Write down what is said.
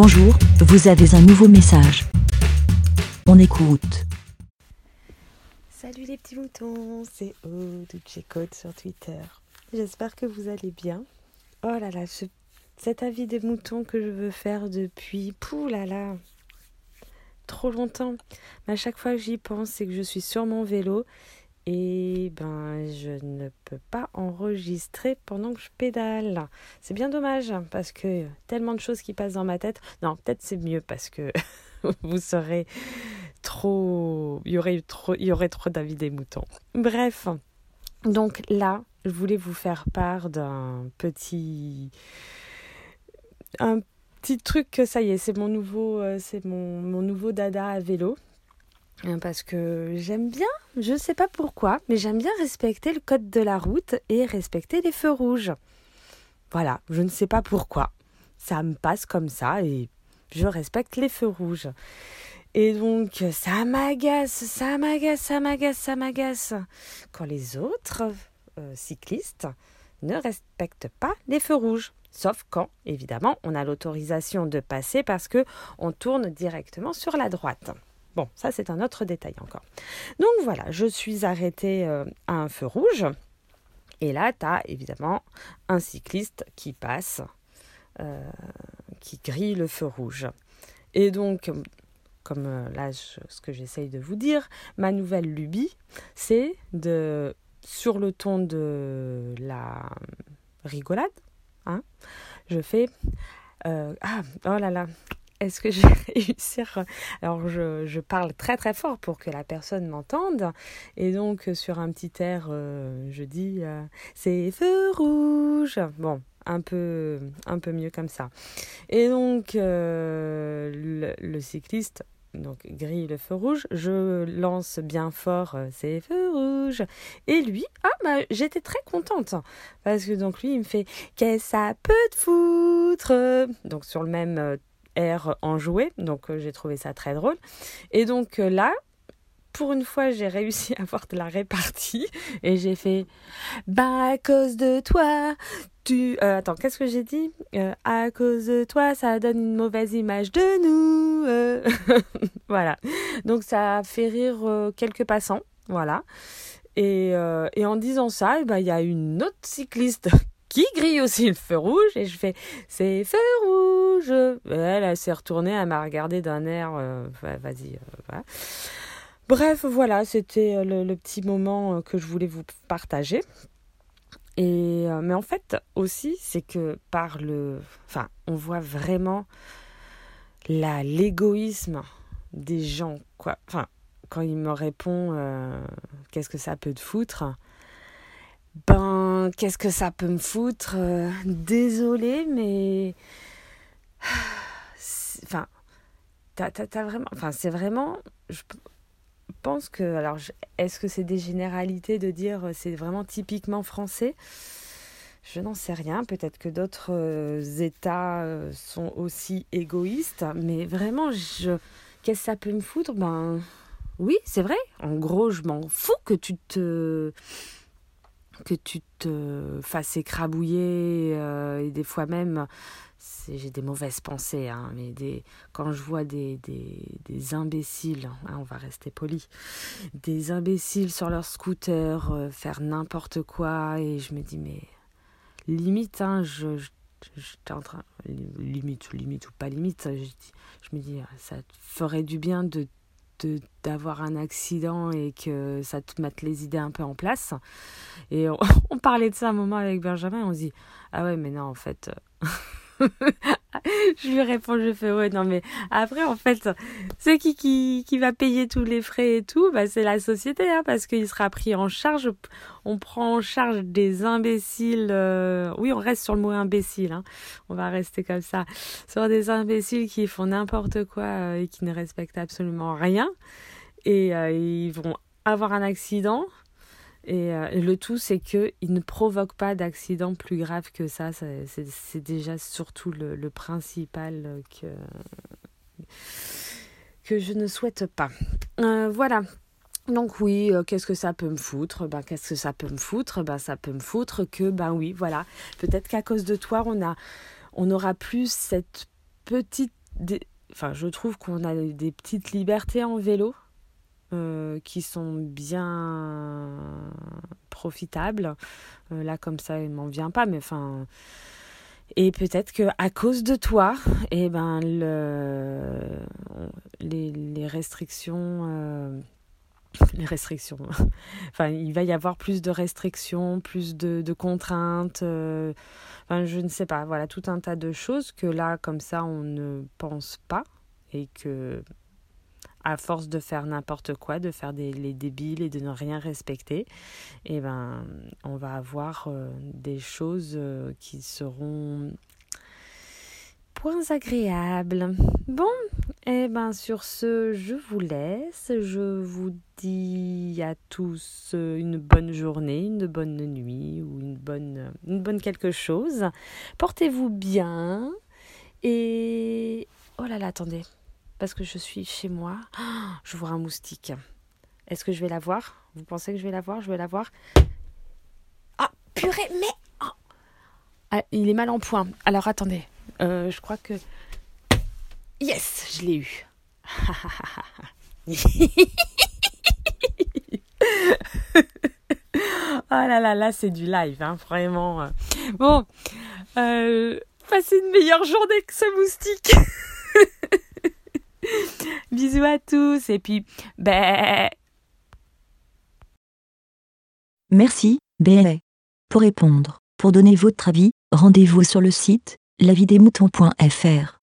Bonjour, vous avez un nouveau message. On écoute. Salut les petits moutons, c'est Code sur Twitter. J'espère que vous allez bien. Oh là là, cet avis des moutons que je veux faire depuis, pou là là, trop longtemps. Mais à chaque fois que j'y pense, c'est que je suis sur mon vélo et ben je ne peux pas enregistrer pendant que je pédale. C'est bien dommage parce que tellement de choses qui passent dans ma tête. Non, peut-être c'est mieux parce que vous serez trop il y aurait trop il y aurait trop d'avis des moutons. Bref. Donc là, je voulais vous faire part d'un petit un petit truc que ça y est, c'est mon nouveau euh, c'est mon, mon nouveau dada à vélo parce que j'aime bien, je ne sais pas pourquoi, mais j'aime bien respecter le code de la route et respecter les feux rouges. Voilà, je ne sais pas pourquoi. Ça me passe comme ça et je respecte les feux rouges. Et donc, ça m'agace, ça m'agace, ça m'agace, ça m'agace. Quand les autres euh, cyclistes ne respectent pas les feux rouges. Sauf quand, évidemment, on a l'autorisation de passer parce que on tourne directement sur la droite. Bon, ça c'est un autre détail encore. Donc voilà, je suis arrêtée euh, à un feu rouge. Et là, tu as évidemment un cycliste qui passe, euh, qui grille le feu rouge. Et donc, comme euh, là, ce que j'essaye de vous dire, ma nouvelle lubie, c'est de, sur le ton de la rigolade, hein, je fais... ah, oh là là, est-ce que je vais réussir? Alors je, parle très très fort pour que la personne m'entende. Et donc sur un petit air, euh, je dis euh, c'est feu rouge. Bon, un peu, un peu mieux comme ça. Et donc euh, le, cycliste donc grille le feu rouge, je lance bien fort c'est feu rouge et lui ah bah j'étais très contente parce que donc lui il me fait qu'est-ce que ça peut te foutre? Donc sur le même air enjoué. Donc euh, j'ai trouvé ça très drôle. Et donc euh, là, pour une fois, j'ai réussi à avoir de la répartie et j'ai fait bah à cause de toi, tu euh, attends, qu'est-ce que j'ai dit? À cause de toi, ça donne une mauvaise image de nous. voilà. Donc ça a fait rire quelques passants, voilà. Et, en disant ça, eh ben, il y a une autre cycliste qui grille aussi le feu rouge et je fais c'est feu rouge. Elle, s'est retournée, elle m'a regardé d'un air euh, vas-y. Euh, voilà. Bref, voilà, c'était euh, le, petit moment que je voulais vous partager. Et mais en fait aussi, c'est que par le, enfin, on voit vraiment la l'égoïsme des gens quoi. Enfin, quand il me répond qu'est-ce que ça peut te foutre? Ben, qu'est-ce que ça peut me foutre euh, Désolée, mais. Enfin, t'as, vraiment. Enfin, c'est vraiment. Je pense que. Alors, est-ce que c'est des généralités de dire euh, c'est vraiment typiquement français? Je n'en sais rien. Peut-être que d'autres euh, États sont aussi égoïstes. Mais vraiment, je... qu'est-ce que ça peut me foutre? Ben oui, c'est vrai. En gros, je m'en fous que tu te que tu te fasses écrabouiller euh, et des fois même j'ai des mauvaises pensées hein, mais des quand je vois des, des, des imbéciles hein, on va rester poli des imbéciles sur leur scooter euh, faire n'importe quoi et je me dis mais limite hein, je, je en train limite ou limite ou pas limite je, je me dis ça ferait du bien de d'avoir un accident et que ça te mette les idées un peu en place. Et on, parlait de ça un moment avec Benjamin, on se dit, ah ouais, mais non, en fait, je lui réponds, je fais ouais, non mais après en fait, c'est qui, qui qui va payer tous les frais et tout? Bah c'est la société, hein, parce qu'il sera pris en charge. On prend en charge des imbéciles. Euh, oui, on reste sur le mot imbécile. Hein. On va rester comme ça sur des imbéciles qui font n'importe quoi euh, et qui ne respectent absolument rien et euh, ils vont avoir un accident euh, et, le tout, c'est qu'il ne provoque pas d'accident plus grave que ça. C'est déjà surtout le, principal que, que je ne souhaite pas. Euh, voilà. Donc oui, euh, qu'est-ce que ça peut me foutre? Ben qu'est-ce que ça peut me foutre? Ben ça peut me foutre que ben oui, voilà. Peut-être qu'à cause de toi, on a on aura plus cette petite enfin, je trouve qu'on a des petites libertés en vélo euh, qui sont bien profitables. Euh, là, comme ça, il m'en vient pas, mais enfin. Et peut-être que à cause de toi, eh ben, le, les, restrictions. Euh, les restrictions. enfin, il va y avoir plus de restrictions, plus de, contraintes. enfin, je ne sais pas. Voilà, tout un tas de choses que là, comme ça, on ne pense pas et que à force de faire n'importe quoi, de faire des, les débiles et de ne rien respecter, eh ben, on va avoir euh, des choses euh, qui seront point agréables. Bon, eh ben, sur ce, je vous laisse. Je vous dis à tous une bonne journée, une bonne nuit ou une bonne, une bonne quelque chose. Portez-vous bien et... Oh là là, attendez parce que je suis chez moi. je vois un moustique. Est-ce que je vais la voir? Vous pensez que je vais la voir? Je vais la voir. Ah, purée, mais... Oh. Ah, il est mal en point. Alors attendez, euh, je crois que... Yes, je l'ai eu. oh là là, là c'est du live, hein, vraiment. Bon, euh, passez une meilleure journée que ce moustique. Bisous à tous et puis, ben. Merci, BLA. Pour répondre, pour donner votre avis, rendez-vous sur le site lavidemouton.fr.